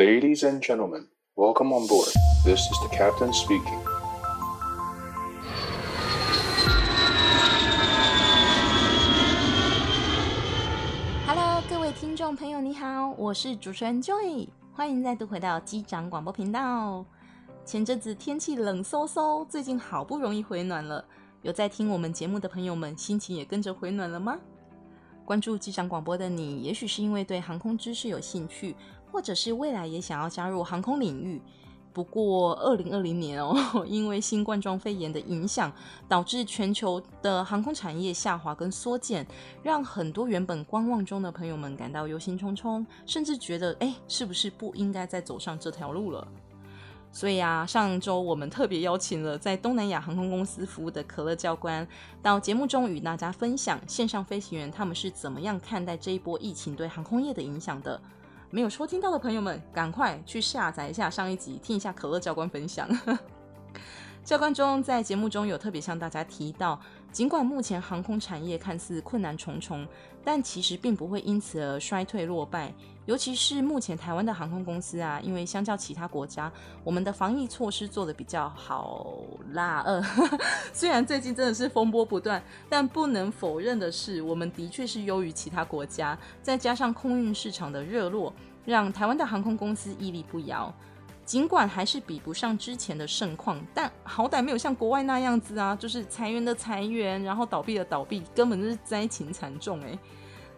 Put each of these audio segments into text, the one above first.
Ladies and gentlemen, welcome on board. This is the captain speaking. Hello，各位听众朋友，你好，我是主持人 Joy，欢迎再度回到机长广播频道。前阵子天气冷飕飕，最近好不容易回暖了，有在听我们节目的朋友们，心情也跟着回暖了吗？关注机长广播的你，也许是因为对航空知识有兴趣。或者是未来也想要加入航空领域，不过二零二零年哦，因为新冠状肺炎的影响，导致全球的航空产业下滑跟缩减，让很多原本观望中的朋友们感到忧心忡忡，甚至觉得哎，是不是不应该再走上这条路了？所以啊，上周我们特别邀请了在东南亚航空公司服务的可乐教官，到节目中与大家分享线上飞行员他们是怎么样看待这一波疫情对航空业的影响的。没有收听到的朋友们，赶快去下载一下上一集，听一下可乐教官分享。教官中在节目中有特别向大家提到，尽管目前航空产业看似困难重重，但其实并不会因此而衰退落败。尤其是目前台湾的航空公司啊，因为相较其他国家，我们的防疫措施做得比较好啦。呃，虽然最近真的是风波不断，但不能否认的是，我们的确是优于其他国家。再加上空运市场的热络，让台湾的航空公司屹立不摇。尽管还是比不上之前的盛况，但好歹没有像国外那样子啊，就是裁员的裁员，然后倒闭的倒闭，根本就是灾情惨重诶。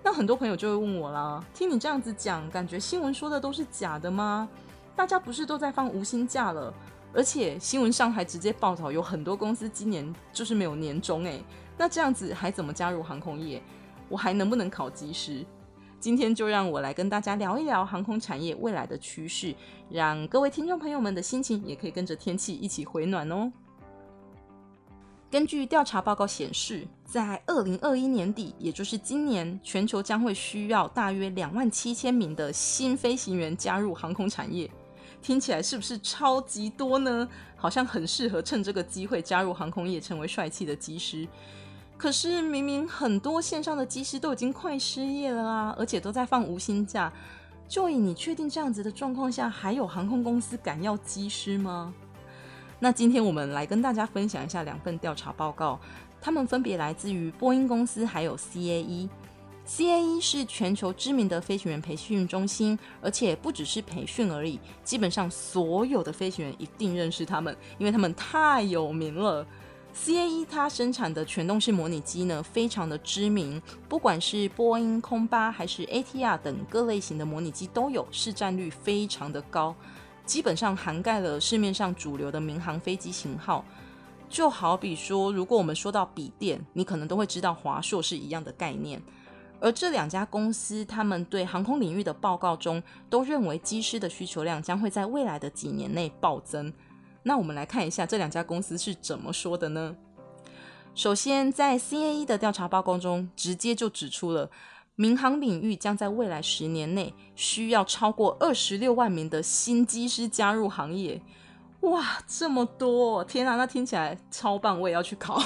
那很多朋友就会问我啦，听你这样子讲，感觉新闻说的都是假的吗？大家不是都在放无薪假了？而且新闻上还直接报道有很多公司今年就是没有年终诶。那这样子还怎么加入航空业？我还能不能考机师？今天就让我来跟大家聊一聊航空产业未来的趋势，让各位听众朋友们的心情也可以跟着天气一起回暖哦。根据调查报告显示，在二零二一年底，也就是今年，全球将会需要大约两万七千名的新飞行员加入航空产业。听起来是不是超级多呢？好像很适合趁这个机会加入航空业，成为帅气的机师。可是明明很多线上的机师都已经快失业了啊，而且都在放无薪假。就以你确定这样子的状况下，还有航空公司敢要机师吗？那今天我们来跟大家分享一下两份调查报告，他们分别来自于波音公司还有 CAE。CAE 是全球知名的飞行员培训中心，而且不只是培训而已，基本上所有的飞行员一定认识他们，因为他们太有名了。CAE 它生产的全动式模拟机呢，非常的知名，不管是波音空巴还是 ATR 等各类型的模拟机都有，市占率非常的高，基本上涵盖了市面上主流的民航飞机型号。就好比说，如果我们说到笔电，你可能都会知道华硕是一样的概念。而这两家公司，他们对航空领域的报告中，都认为机师的需求量将会在未来的几年内暴增。那我们来看一下这两家公司是怎么说的呢？首先，在 CAE 的调查报告中，直接就指出了民航领域将在未来十年内需要超过二十六万名的新机师加入行业。哇，这么多！天啊，那听起来超棒，我也要去考。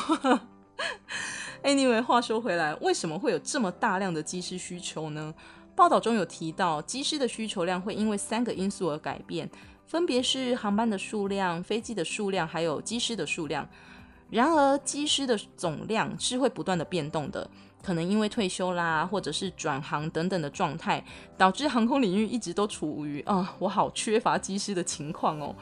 Anyway，话说回来，为什么会有这么大量的机师需求呢？报道中有提到，机师的需求量会因为三个因素而改变。分别是航班的数量、飞机的数量，还有机师的数量。然而，机师的总量是会不断的变动的，可能因为退休啦，或者是转行等等的状态，导致航空领域一直都处于啊，我好缺乏机师的情况哦。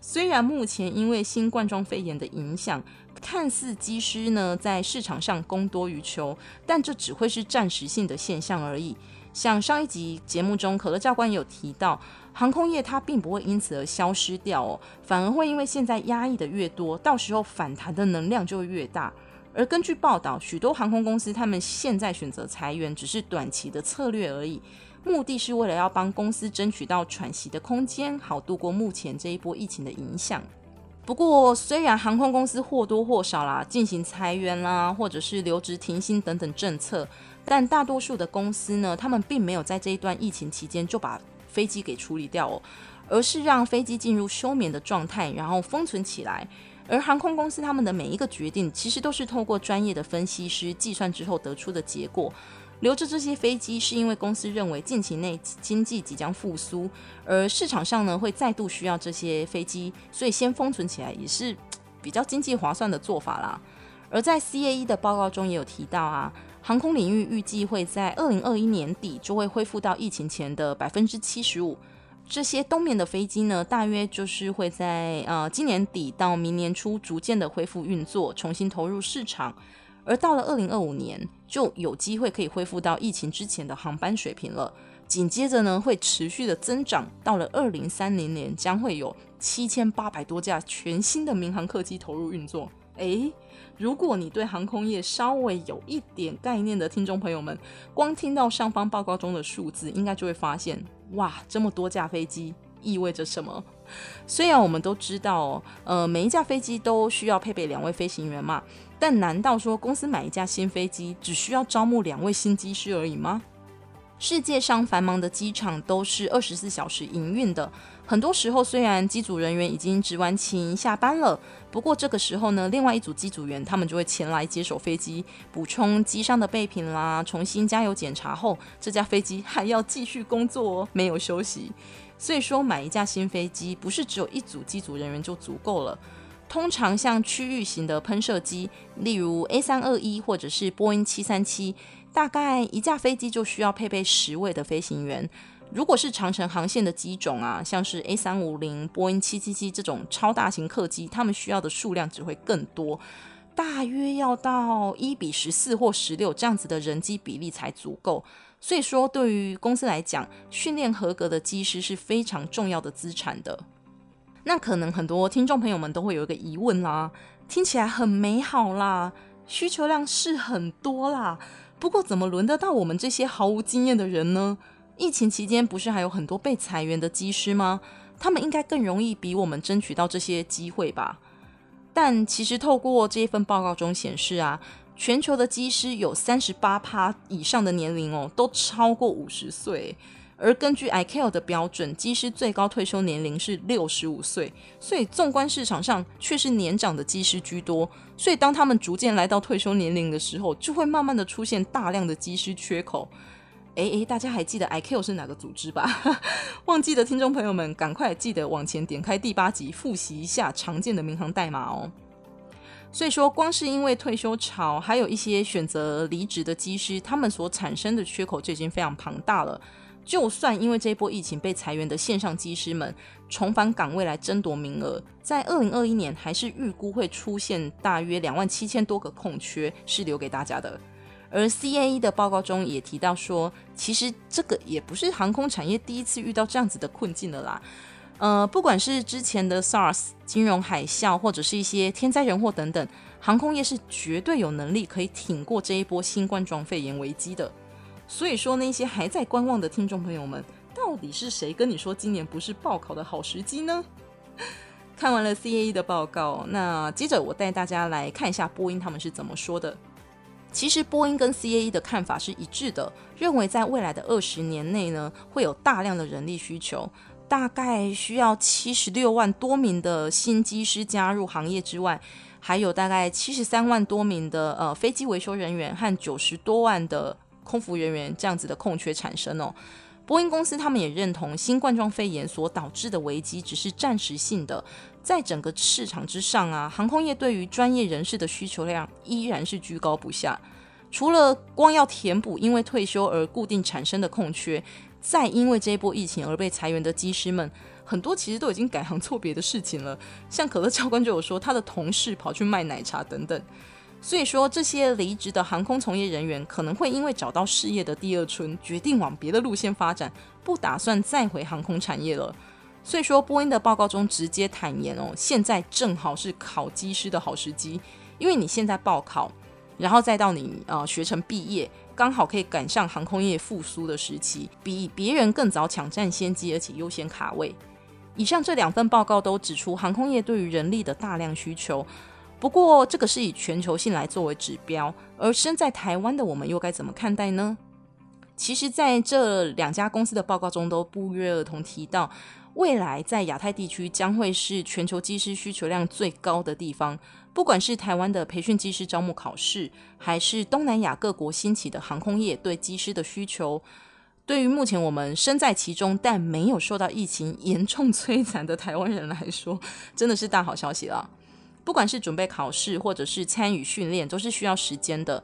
虽然目前因为新冠状肺炎的影响，看似机师呢在市场上供多于求，但这只会是暂时性的现象而已。像上一集节目中，可乐教官有提到，航空业它并不会因此而消失掉哦，反而会因为现在压抑的越多，到时候反弹的能量就会越大。而根据报道，许多航空公司他们现在选择裁员，只是短期的策略而已，目的是为了要帮公司争取到喘息的空间，好度过目前这一波疫情的影响。不过，虽然航空公司或多或少啦进行裁员啦，或者是留职停薪等等政策。但大多数的公司呢，他们并没有在这一段疫情期间就把飞机给处理掉哦，而是让飞机进入休眠的状态，然后封存起来。而航空公司他们的每一个决定，其实都是透过专业的分析师计算之后得出的结果。留着这些飞机是因为公司认为近期内经济即将复苏，而市场上呢会再度需要这些飞机，所以先封存起来也是比较经济划算的做法啦。而在 CAE 的报告中也有提到啊，航空领域预计会在二零二一年底就会恢复到疫情前的百分之七十五。这些冬眠的飞机呢，大约就是会在呃今年底到明年初逐渐的恢复运作，重新投入市场。而到了二零二五年，就有机会可以恢复到疫情之前的航班水平了。紧接着呢，会持续的增长，到了二零三零年，将会有七千八百多架全新的民航客机投入运作。诶，如果你对航空业稍微有一点概念的听众朋友们，光听到上方报告中的数字，应该就会发现，哇，这么多架飞机意味着什么？虽然我们都知道，呃，每一架飞机都需要配备两位飞行员嘛，但难道说公司买一架新飞机只需要招募两位新机师而已吗？世界上繁忙的机场都是二十四小时营运的，很多时候虽然机组人员已经值完勤下班了，不过这个时候呢，另外一组机组员他们就会前来接手飞机，补充机上的备品啦，重新加油检查后，这架飞机还要继续工作哦，没有休息。所以说，买一架新飞机不是只有一组机组人员就足够了，通常像区域型的喷射机，例如 A 三二一或者是波音七三七。大概一架飞机就需要配备十位的飞行员。如果是长城航线的机种啊，像是 A 三五零、波音七七七这种超大型客机，他们需要的数量只会更多，大约要到一比十四或十六这样子的人机比例才足够。所以说，对于公司来讲，训练合格的机师是非常重要的资产的。那可能很多听众朋友们都会有一个疑问啦，听起来很美好啦，需求量是很多啦。不过，怎么轮得到我们这些毫无经验的人呢？疫情期间不是还有很多被裁员的机师吗？他们应该更容易比我们争取到这些机会吧？但其实透过这份报告中显示啊，全球的机师有三十八趴以上的年龄哦，都超过五十岁。而根据 ICAO 的标准，机师最高退休年龄是六十五岁，所以纵观市场上却是年长的机师居多。所以当他们逐渐来到退休年龄的时候，就会慢慢的出现大量的机师缺口。诶诶，大家还记得 ICAO 是哪个组织吧？忘记的听众朋友们，赶快记得往前点开第八集复习一下常见的民航代码哦。所以说，光是因为退休潮，还有一些选择离职的机师，他们所产生的缺口就已经非常庞大了。就算因为这一波疫情被裁员的线上机师们重返岗位来争夺名额，在二零二一年还是预估会出现大约两万七千多个空缺是留给大家的。而 CAE 的报告中也提到说，其实这个也不是航空产业第一次遇到这样子的困境了啦。呃，不管是之前的 SARS、金融海啸，或者是一些天灾人祸等等，航空业是绝对有能力可以挺过这一波新冠状肺炎危机的。所以说，那些还在观望的听众朋友们，到底是谁跟你说今年不是报考的好时机呢？看完了 CAE 的报告，那接着我带大家来看一下波音他们是怎么说的。其实波音跟 CAE 的看法是一致的，认为在未来的二十年内呢，会有大量的人力需求，大概需要七十六万多名的新机师加入行业之外，还有大概七十三万多名的呃飞机维修人员和九十多万的。空服人员这样子的空缺产生哦，波音公司他们也认同新冠状肺炎所导致的危机只是暂时性的，在整个市场之上啊，航空业对于专业人士的需求量依然是居高不下。除了光要填补因为退休而固定产生的空缺，再因为这一波疫情而被裁员的机师们，很多其实都已经改行做别的事情了。像可乐教官就有说，他的同事跑去卖奶茶等等。所以说，这些离职的航空从业人员可能会因为找到事业的第二春，决定往别的路线发展，不打算再回航空产业了。所以说，波音的报告中直接坦言哦，现在正好是考机师的好时机，因为你现在报考，然后再到你呃学成毕业，刚好可以赶上航空业复苏的时期，比别人更早抢占先机，而且优先卡位。以上这两份报告都指出，航空业对于人力的大量需求。不过，这个是以全球性来作为指标，而身在台湾的我们又该怎么看待呢？其实，在这两家公司的报告中都不约而同提到，未来在亚太地区将会是全球机师需求量最高的地方。不管是台湾的培训机师招募考试，还是东南亚各国兴起的航空业对机师的需求，对于目前我们身在其中但没有受到疫情严重摧残的台湾人来说，真的是大好消息了。不管是准备考试，或者是参与训练，都是需要时间的。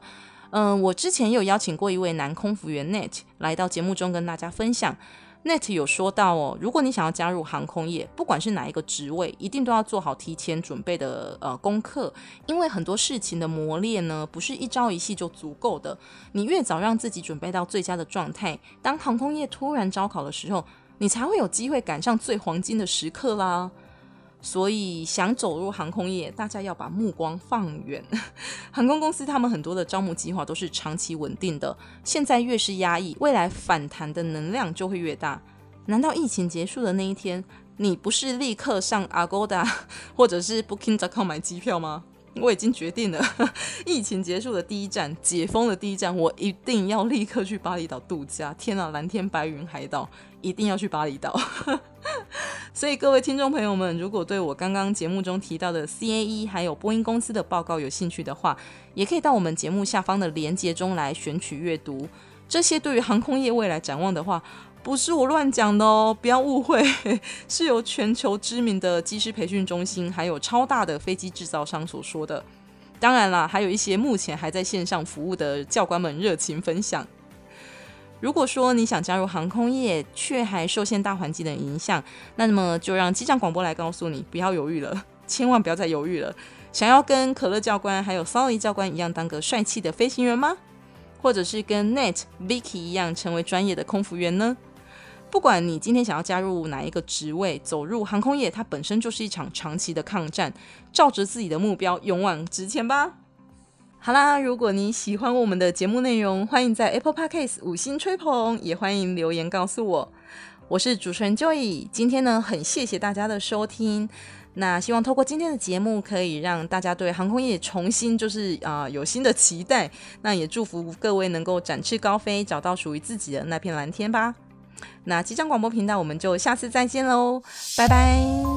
嗯、我之前有邀请过一位男空服员 Net 来到节目中跟大家分享。Net 有说到哦，如果你想要加入航空业，不管是哪一个职位，一定都要做好提前准备的呃功课，因为很多事情的磨练呢，不是一朝一夕就足够的。你越早让自己准备到最佳的状态，当航空业突然招考的时候，你才会有机会赶上最黄金的时刻啦。所以，想走入航空业，大家要把目光放远。航空公司他们很多的招募计划都是长期稳定的，现在越是压抑，未来反弹的能量就会越大。难道疫情结束的那一天，你不是立刻上 Agoda 或者是 Booking.com 买机票吗？我已经决定了，疫情结束的第一站，解封的第一站，我一定要立刻去巴厘岛度假。天啊，蓝天白云海岛，一定要去巴厘岛。所以各位听众朋友们，如果对我刚刚节目中提到的 CAE 还有波音公司的报告有兴趣的话，也可以到我们节目下方的连接中来选取阅读。这些对于航空业未来展望的话，不是我乱讲的哦，不要误会，是由全球知名的机师培训中心，还有超大的飞机制造商所说的。当然啦，还有一些目前还在线上服务的教官们热情分享。如果说你想加入航空业，却还受限大环境的影响，那么就让机长广播来告诉你，不要犹豫了，千万不要再犹豫了。想要跟可乐教官还有 Sully 教官一样，当个帅气的飞行员吗？或者是跟 Net、Vicky 一样，成为专业的空服员呢？不管你今天想要加入哪一个职位，走入航空业，它本身就是一场长期的抗战。照着自己的目标，勇往直前吧！好啦，如果你喜欢我们的节目内容，欢迎在 Apple Podcast 五星吹捧，也欢迎留言告诉我。我是主持人 Joy，今天呢，很谢谢大家的收听。那希望透过今天的节目，可以让大家对航空业重新就是啊、有新的期待。那也祝福各位能够展翅高飞，找到属于自己的那片蓝天吧。那机长广播频道，我们就下次再见喽，拜拜。